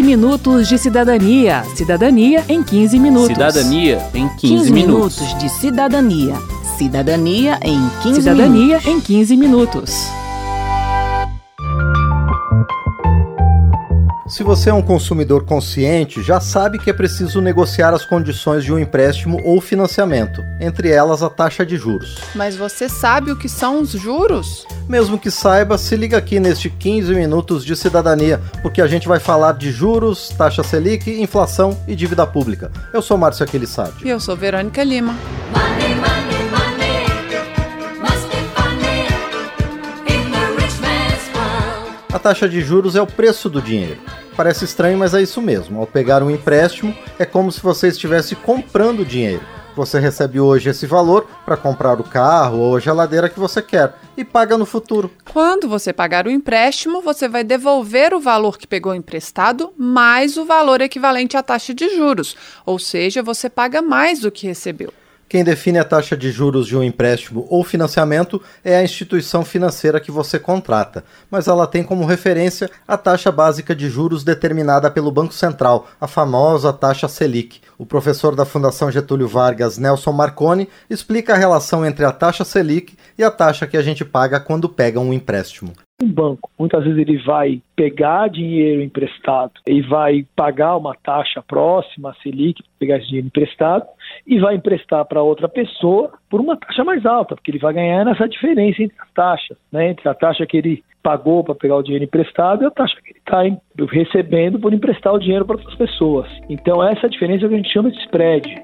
15 minutos de cidadania. Cidadania em 15 minutos. Cidadania em 15, 15 minutos. minutos de cidadania. Cidadania em 15 Cidadania minutos. em 15 minutos. Se você é um consumidor consciente, já sabe que é preciso negociar as condições de um empréstimo ou financiamento, entre elas a taxa de juros. Mas você sabe o que são os juros? Mesmo que saiba, se liga aqui neste 15 minutos de cidadania, porque a gente vai falar de juros, taxa Selic, inflação e dívida pública. Eu sou Márcio Aquilissade. E eu sou Verônica Lima. Money, money, A taxa de juros é o preço do dinheiro. Parece estranho, mas é isso mesmo. Ao pegar um empréstimo, é como se você estivesse comprando dinheiro. Você recebe hoje esse valor para comprar o carro ou a geladeira que você quer e paga no futuro. Quando você pagar o empréstimo, você vai devolver o valor que pegou emprestado mais o valor equivalente à taxa de juros, ou seja, você paga mais do que recebeu. Quem define a taxa de juros de um empréstimo ou financiamento é a instituição financeira que você contrata, mas ela tem como referência a taxa básica de juros determinada pelo Banco Central, a famosa taxa Selic. O professor da Fundação Getúlio Vargas, Nelson Marconi, explica a relação entre a taxa Selic e a taxa que a gente paga quando pega um empréstimo um banco. Muitas vezes ele vai pegar dinheiro emprestado e vai pagar uma taxa próxima a Selic, pegar esse dinheiro emprestado, e vai emprestar para outra pessoa por uma taxa mais alta, porque ele vai ganhar nessa diferença entre as taxas, né? entre a taxa que ele pagou para pegar o dinheiro emprestado e a taxa que ele está recebendo por emprestar o dinheiro para outras pessoas. Então essa é a diferença que a gente chama de spread.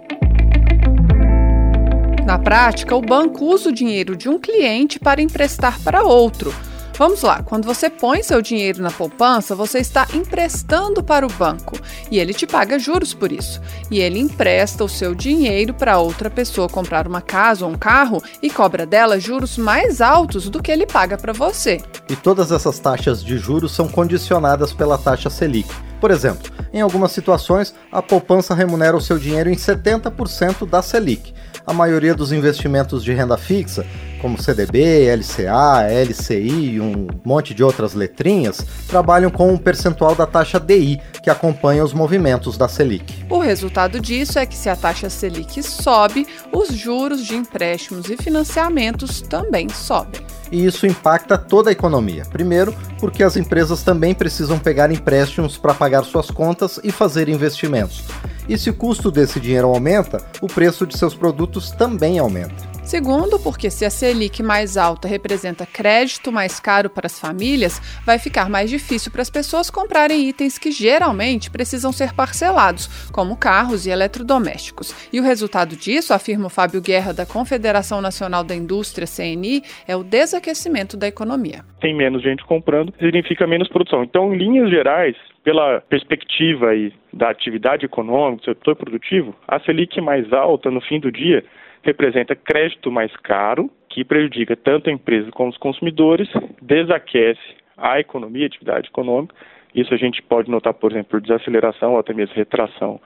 Na prática, o banco usa o dinheiro de um cliente para emprestar para outro Vamos lá, quando você põe seu dinheiro na poupança, você está emprestando para o banco e ele te paga juros por isso. E ele empresta o seu dinheiro para outra pessoa comprar uma casa ou um carro e cobra dela juros mais altos do que ele paga para você. E todas essas taxas de juros são condicionadas pela taxa Selic. Por exemplo, em algumas situações, a poupança remunera o seu dinheiro em 70% da Selic. A maioria dos investimentos de renda fixa como CDB, LCA, LCI e um monte de outras letrinhas, trabalham com um percentual da taxa DI, que acompanha os movimentos da Selic. O resultado disso é que se a taxa Selic sobe, os juros de empréstimos e financiamentos também sobem. E isso impacta toda a economia. Primeiro, porque as empresas também precisam pegar empréstimos para pagar suas contas e fazer investimentos. E se o custo desse dinheiro aumenta, o preço de seus produtos também aumenta. Segundo, porque se a Selic mais alta representa crédito mais caro para as famílias, vai ficar mais difícil para as pessoas comprarem itens que geralmente precisam ser parcelados, como carros e eletrodomésticos. E o resultado disso, afirma o Fábio Guerra da Confederação Nacional da Indústria, CNI, é o desaquecimento da economia. Tem menos gente comprando, significa menos produção. Então, em linhas gerais, pela perspectiva aí da atividade econômica, do setor produtivo, a Selic mais alta no fim do dia representa crédito mais caro, que prejudica tanto a empresa como os consumidores, desaquece a economia, a atividade econômica. Isso a gente pode notar, por exemplo, por desaceleração ou até mesmo retração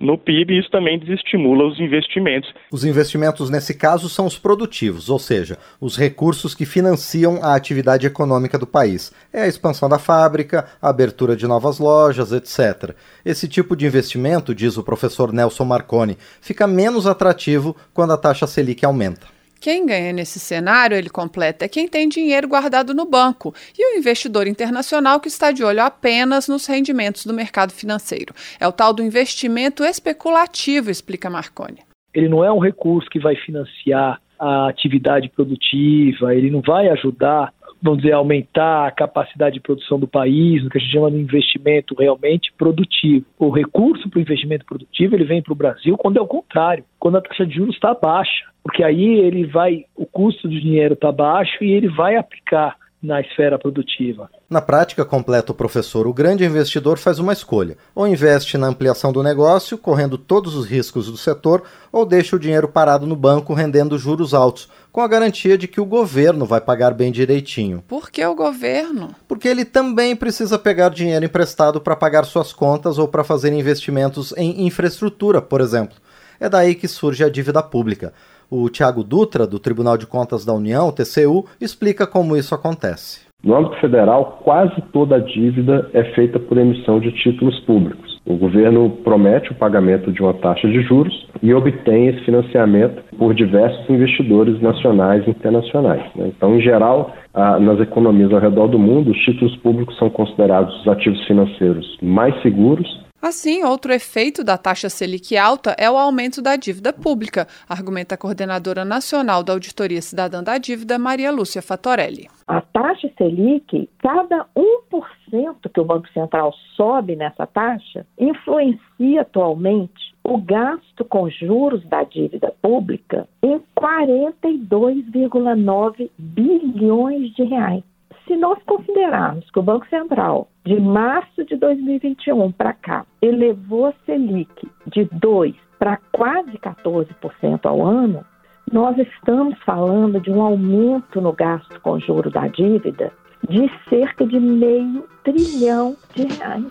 no PIB, isso também desestimula os investimentos. Os investimentos, nesse caso, são os produtivos, ou seja, os recursos que financiam a atividade econômica do país. É a expansão da fábrica, a abertura de novas lojas, etc. Esse tipo de investimento, diz o professor Nelson Marconi, fica menos atrativo quando a taxa Selic aumenta. Quem ganha nesse cenário, ele completa, é quem tem dinheiro guardado no banco e o investidor internacional que está de olho apenas nos rendimentos do mercado financeiro. É o tal do investimento especulativo, explica Marconi. Ele não é um recurso que vai financiar a atividade produtiva, ele não vai ajudar vamos dizer, aumentar a capacidade de produção do país, no que a gente chama de investimento realmente produtivo. O recurso para o investimento produtivo ele vem para o Brasil quando é o contrário, quando a taxa de juros está baixa, porque aí ele vai, o custo do dinheiro está baixo e ele vai aplicar na esfera produtiva. Na prática, completa o professor, o grande investidor faz uma escolha: ou investe na ampliação do negócio, correndo todos os riscos do setor, ou deixa o dinheiro parado no banco rendendo juros altos, com a garantia de que o governo vai pagar bem direitinho. Por que o governo? Porque ele também precisa pegar dinheiro emprestado para pagar suas contas ou para fazer investimentos em infraestrutura, por exemplo. É daí que surge a dívida pública. O Tiago Dutra, do Tribunal de Contas da União, TCU, explica como isso acontece. No âmbito federal, quase toda a dívida é feita por emissão de títulos públicos. O governo promete o pagamento de uma taxa de juros e obtém esse financiamento por diversos investidores nacionais e internacionais. Né? Então, em geral, nas economias ao redor do mundo, os títulos públicos são considerados os ativos financeiros mais seguros Assim, outro efeito da taxa Selic alta é o aumento da dívida pública, argumenta a coordenadora nacional da Auditoria Cidadã da Dívida, Maria Lúcia Fatorelli. A taxa Selic, cada 1% que o Banco Central sobe nessa taxa, influencia atualmente o gasto com juros da dívida pública em 42,9 bilhões de reais. Se nós considerarmos que o Banco Central, de março de 2021 para cá, elevou a Selic de 2% para quase 14% ao ano, nós estamos falando de um aumento no gasto com juro da dívida de cerca de meio trilhão de reais.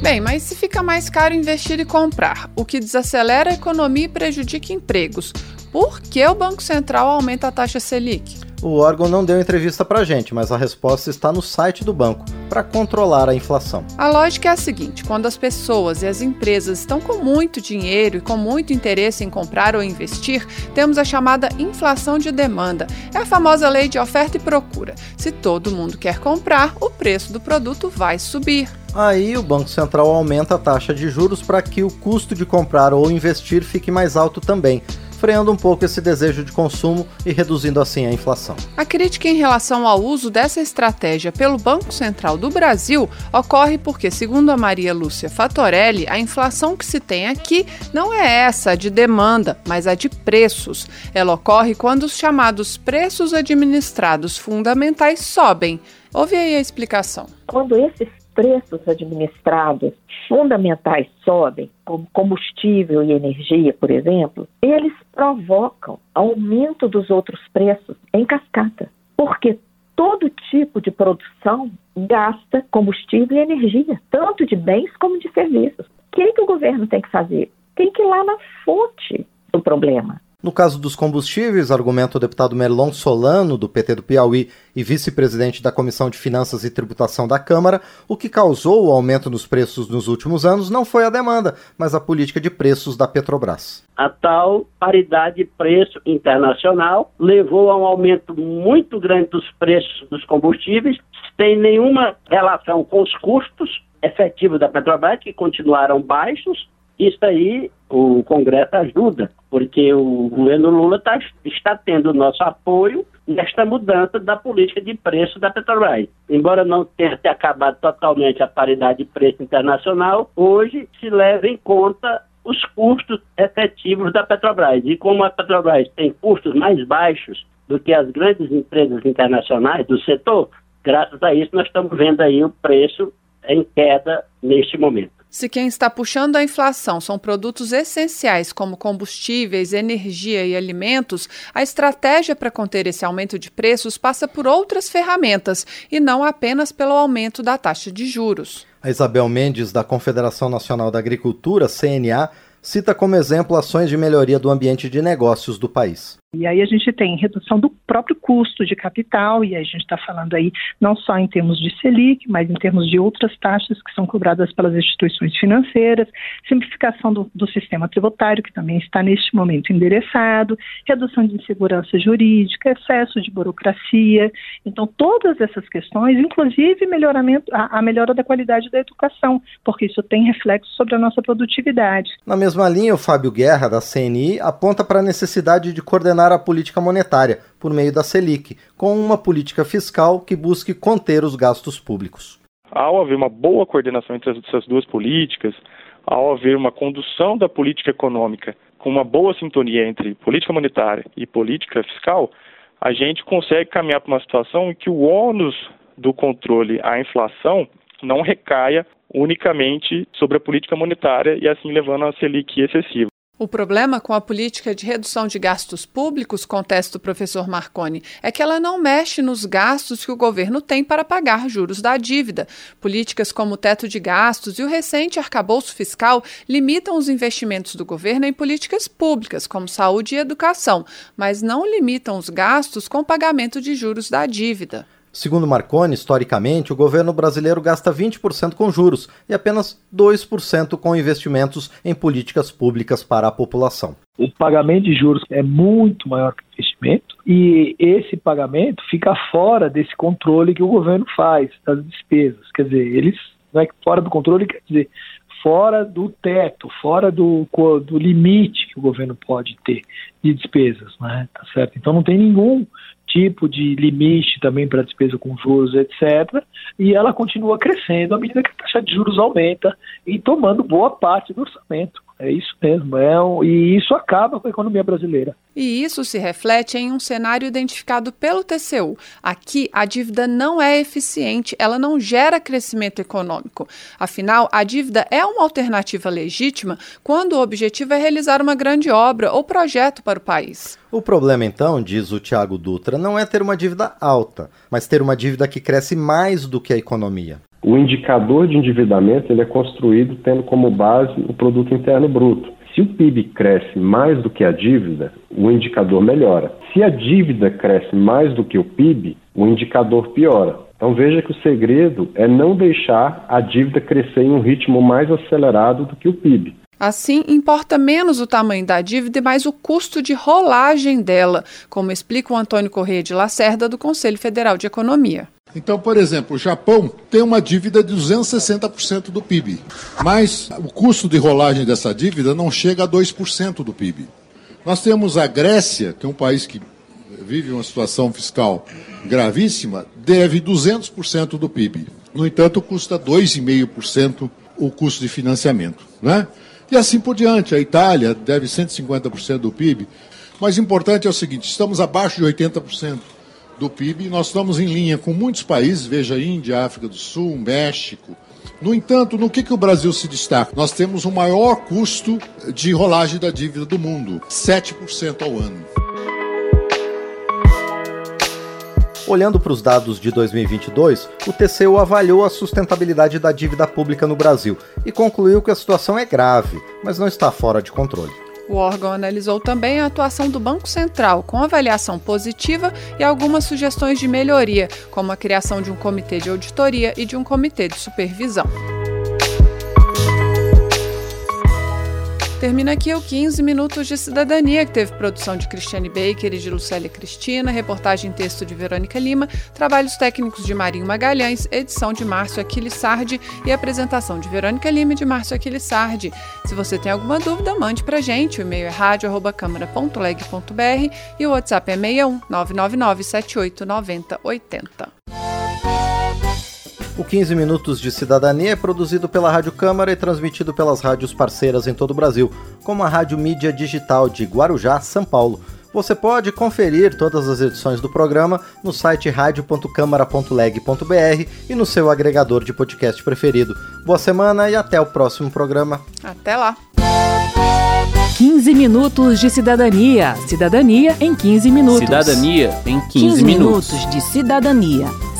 Bem, mas se fica mais caro investir e comprar, o que desacelera a economia e prejudica empregos, por que o Banco Central aumenta a taxa Selic? O órgão não deu entrevista para a gente, mas a resposta está no site do banco para controlar a inflação. A lógica é a seguinte: quando as pessoas e as empresas estão com muito dinheiro e com muito interesse em comprar ou investir, temos a chamada inflação de demanda. É a famosa lei de oferta e procura. Se todo mundo quer comprar, o preço do produto vai subir. Aí o Banco Central aumenta a taxa de juros para que o custo de comprar ou investir fique mais alto também freando um pouco esse desejo de consumo e reduzindo assim a inflação. A crítica em relação ao uso dessa estratégia pelo Banco Central do Brasil ocorre porque, segundo a Maria Lúcia Fatorelli, a inflação que se tem aqui não é essa de demanda, mas a de preços. Ela ocorre quando os chamados preços administrados fundamentais sobem. Ouve aí a explicação. Quando esses preços administrados fundamentais sobem, como combustível e energia, por exemplo, eles provocam aumento dos outros preços em cascata. Porque todo tipo de produção gasta combustível e energia, tanto de bens como de serviços. O que, que o governo tem que fazer? Tem que ir lá na fonte do problema. No caso dos combustíveis, argumenta o deputado Merlon Solano, do PT do Piauí e vice-presidente da Comissão de Finanças e Tributação da Câmara, o que causou o aumento nos preços nos últimos anos não foi a demanda, mas a política de preços da Petrobras. A tal paridade preço internacional levou a um aumento muito grande dos preços dos combustíveis, sem nenhuma relação com os custos efetivos da Petrobras, que continuaram baixos, isso aí o Congresso ajuda, porque o governo Lula tá, está tendo nosso apoio nesta mudança da política de preço da Petrobras. Embora não tenha acabado totalmente a paridade de preço internacional, hoje se leva em conta os custos efetivos da Petrobras. E como a Petrobras tem custos mais baixos do que as grandes empresas internacionais do setor, graças a isso nós estamos vendo aí o preço em queda neste momento. Se quem está puxando a inflação são produtos essenciais como combustíveis, energia e alimentos, a estratégia para conter esse aumento de preços passa por outras ferramentas e não apenas pelo aumento da taxa de juros. A Isabel Mendes, da Confederação Nacional da Agricultura, CNA, cita como exemplo ações de melhoria do ambiente de negócios do país. E aí a gente tem redução do próprio custo de capital, e a gente está falando aí não só em termos de Selic, mas em termos de outras taxas que são cobradas pelas instituições financeiras, simplificação do, do sistema tributário, que também está neste momento endereçado, redução de insegurança jurídica, excesso de burocracia. Então, todas essas questões, inclusive melhoramento, a, a melhora da qualidade da educação, porque isso tem reflexo sobre a nossa produtividade. Na mesma linha, o Fábio Guerra, da CNI, aponta para a necessidade de coordenar coordenar a política monetária por meio da Selic, com uma política fiscal que busque conter os gastos públicos. Ao haver uma boa coordenação entre essas duas políticas, ao haver uma condução da política econômica com uma boa sintonia entre política monetária e política fiscal, a gente consegue caminhar para uma situação em que o ônus do controle à inflação não recaia unicamente sobre a política monetária e assim levando a Selic excessiva. O problema com a política de redução de gastos públicos, contesta o professor Marconi, é que ela não mexe nos gastos que o governo tem para pagar juros da dívida. Políticas como o teto de gastos e o recente arcabouço fiscal limitam os investimentos do governo em políticas públicas, como saúde e educação, mas não limitam os gastos com pagamento de juros da dívida. Segundo Marconi, historicamente, o governo brasileiro gasta 20% com juros e apenas 2% com investimentos em políticas públicas para a população. O pagamento de juros é muito maior que o investimento e esse pagamento fica fora desse controle que o governo faz das despesas. Quer dizer, eles não é fora do controle, quer dizer, fora do teto, fora do, do limite que o governo pode ter de despesas, né? Tá certo? Então não tem nenhum tipo de limite também para despesa com juros, etc. E ela continua crescendo à medida que a taxa de juros aumenta e tomando boa parte do orçamento. É isso mesmo, é um, e isso acaba com a economia brasileira. E isso se reflete em um cenário identificado pelo TCU. Aqui, a dívida não é eficiente, ela não gera crescimento econômico. Afinal, a dívida é uma alternativa legítima quando o objetivo é realizar uma grande obra ou projeto para o país. O problema, então, diz o Tiago Dutra, não é ter uma dívida alta, mas ter uma dívida que cresce mais do que a economia. O indicador de endividamento ele é construído tendo como base o produto interno bruto. Se o PIB cresce mais do que a dívida, o indicador melhora. Se a dívida cresce mais do que o PIB, o indicador piora. Então veja que o segredo é não deixar a dívida crescer em um ritmo mais acelerado do que o PIB. Assim, importa menos o tamanho da dívida e mais o custo de rolagem dela, como explica o Antônio Corrêa de Lacerda, do Conselho Federal de Economia. Então, por exemplo, o Japão tem uma dívida de 260% do PIB, mas o custo de rolagem dessa dívida não chega a 2% do PIB. Nós temos a Grécia, que é um país que vive uma situação fiscal gravíssima, deve 200% do PIB. No entanto, custa 2,5% o custo de financiamento. Né? E assim por diante. A Itália deve 150% do PIB. Mas importante é o seguinte: estamos abaixo de 80% do PIB. Nós estamos em linha com muitos países, veja Índia, África do Sul, México. No entanto, no que, que o Brasil se destaca? Nós temos o maior custo de rolagem da dívida do mundo, 7% ao ano. Olhando para os dados de 2022, o TCU avaliou a sustentabilidade da dívida pública no Brasil e concluiu que a situação é grave, mas não está fora de controle. O órgão analisou também a atuação do Banco Central, com avaliação positiva e algumas sugestões de melhoria, como a criação de um comitê de auditoria e de um comitê de supervisão. Termina aqui o 15 Minutos de Cidadania, que teve produção de Cristiane Baker e de Lucélia Cristina, reportagem texto de Verônica Lima, trabalhos técnicos de Marinho Magalhães, edição de Márcio Aquilissardi e apresentação de Verônica Lima e de Márcio Aquilissardi. Se você tem alguma dúvida, mande pra gente. O e-mail é rádio.câmara.leg.br e o WhatsApp é 61 999 78 90 80. O 15 Minutos de Cidadania é produzido pela Rádio Câmara e transmitido pelas rádios parceiras em todo o Brasil, como a Rádio Mídia Digital de Guarujá, São Paulo. Você pode conferir todas as edições do programa no site radio.câmara.leg.br e no seu agregador de podcast preferido. Boa semana e até o próximo programa. Até lá! 15 minutos de cidadania. Cidadania em 15 minutos. Cidadania em 15, 15 minutos. minutos de cidadania.